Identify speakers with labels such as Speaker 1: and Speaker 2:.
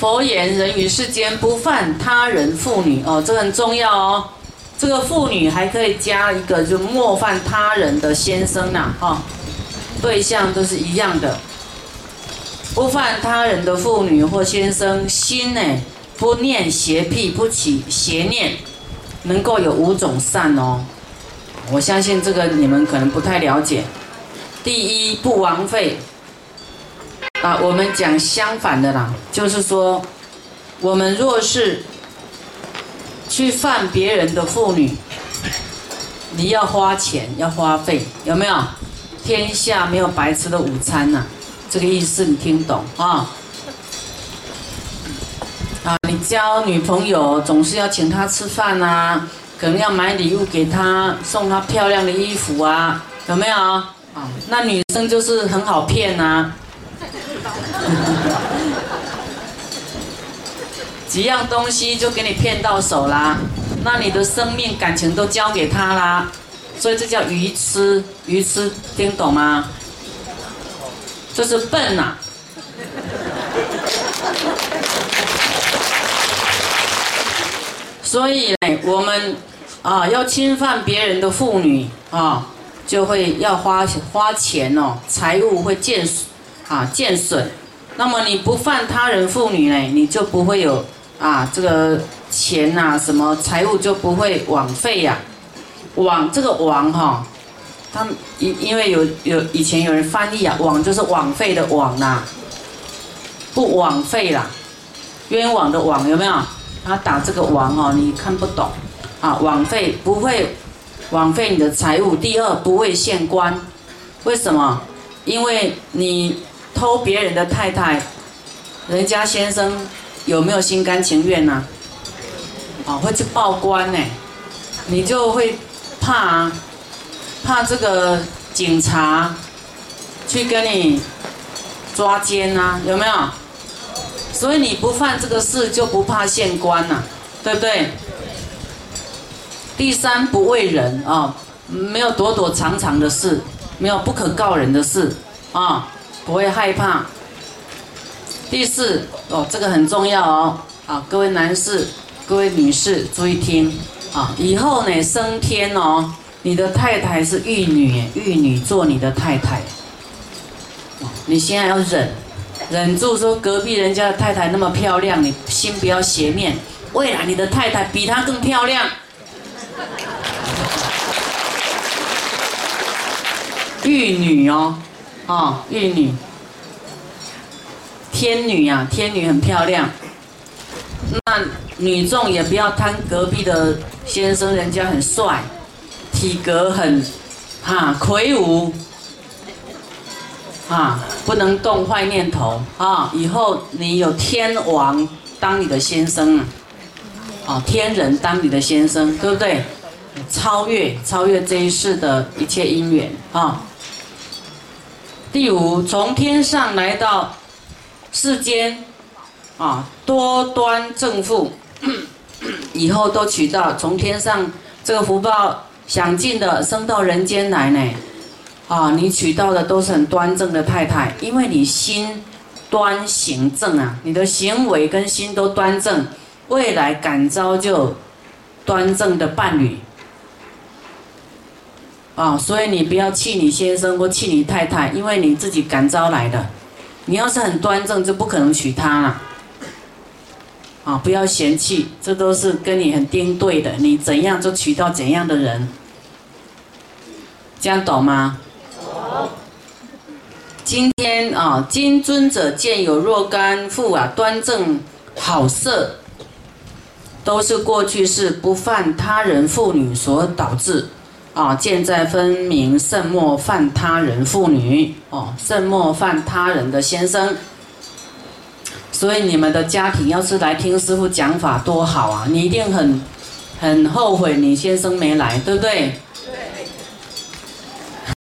Speaker 1: 佛言：人于世间不犯他人妇女哦，这个很重要哦。这个妇女还可以加一个，就莫犯他人的先生呐，哈，对象都是一样的。不犯他人的妇女或先生，心呢不念邪僻，不起邪念，能够有五种善哦。我相信这个你们可能不太了解。第一，不枉费。啊，我们讲相反的啦，就是说，我们若是去犯别人的妇女，你要花钱，要花费，有没有？天下没有白吃的午餐呐，这个意思你听懂啊？啊，你交女朋友总是要请她吃饭呐，可能要买礼物给她，送她漂亮的衣服啊，有没有？啊，那女生就是很好骗呐。几样东西就给你骗到手啦，那你的生命感情都交给他啦，所以这叫愚痴，愚痴听懂吗？这是笨呐。所以呢，我们啊要侵犯别人的妇女啊，就会要花花钱哦，财物会见啊见损。那么你不犯他人妇女呢，你就不会有啊这个钱呐，什么财物就不会枉费呀。枉这个枉哈，他们因因为有有以前有人翻译啊，枉就是枉费的枉呐，不枉费啦，冤枉的枉有没有？他打这个枉哦，你看不懂啊，枉费不会枉费你的财物。第二不会县官，为什么？因为你。偷别人的太太，人家先生有没有心甘情愿呢？啊，会去报官呢，你就会怕，怕这个警察去跟你抓奸啊，有没有？所以你不犯这个事就不怕县官呐，对不对？第三不为人啊，没有躲躲藏藏的事，没有不可告人的事啊。不会害怕。第四哦，这个很重要哦，啊，各位男士、各位女士注意听啊，以后呢升天哦，你的太太是玉女，玉女做你的太太，你现在要忍，忍住说隔壁人家的太太那么漂亮，你心不要邪念，未来你的太太比她更漂亮，玉女哦。哦，玉女，天女啊，天女很漂亮。那女众也不要贪隔壁的先生，人家很帅，体格很，哈魁梧，啊，不能动坏念头啊。以后你有天王当你的先生啊，哦，天人当你的先生，对不对？超越超越这一世的一切因缘啊。第五，从天上来到世间，啊，多端正富，以后都取到从天上这个福报享尽的升到人间来呢，啊，你取到的都是很端正的太太，因为你心端行正啊，你的行为跟心都端正，未来感召就端正的伴侣。啊，所以你不要气你先生或气你太太，因为你自己感召来的。你要是很端正，就不可能娶她了。啊，不要嫌弃，这都是跟你很丁对的。你怎样就娶到怎样的人，这样懂吗？今天啊，金尊者见有若干妇啊，端正好色，都是过去是不犯他人妇女所导致。啊，见在分明，慎莫犯他人妇女哦，慎莫犯他人的先生。所以你们的家庭要是来听师傅讲法多好啊！你一定很很后悔你先生没来，对不对？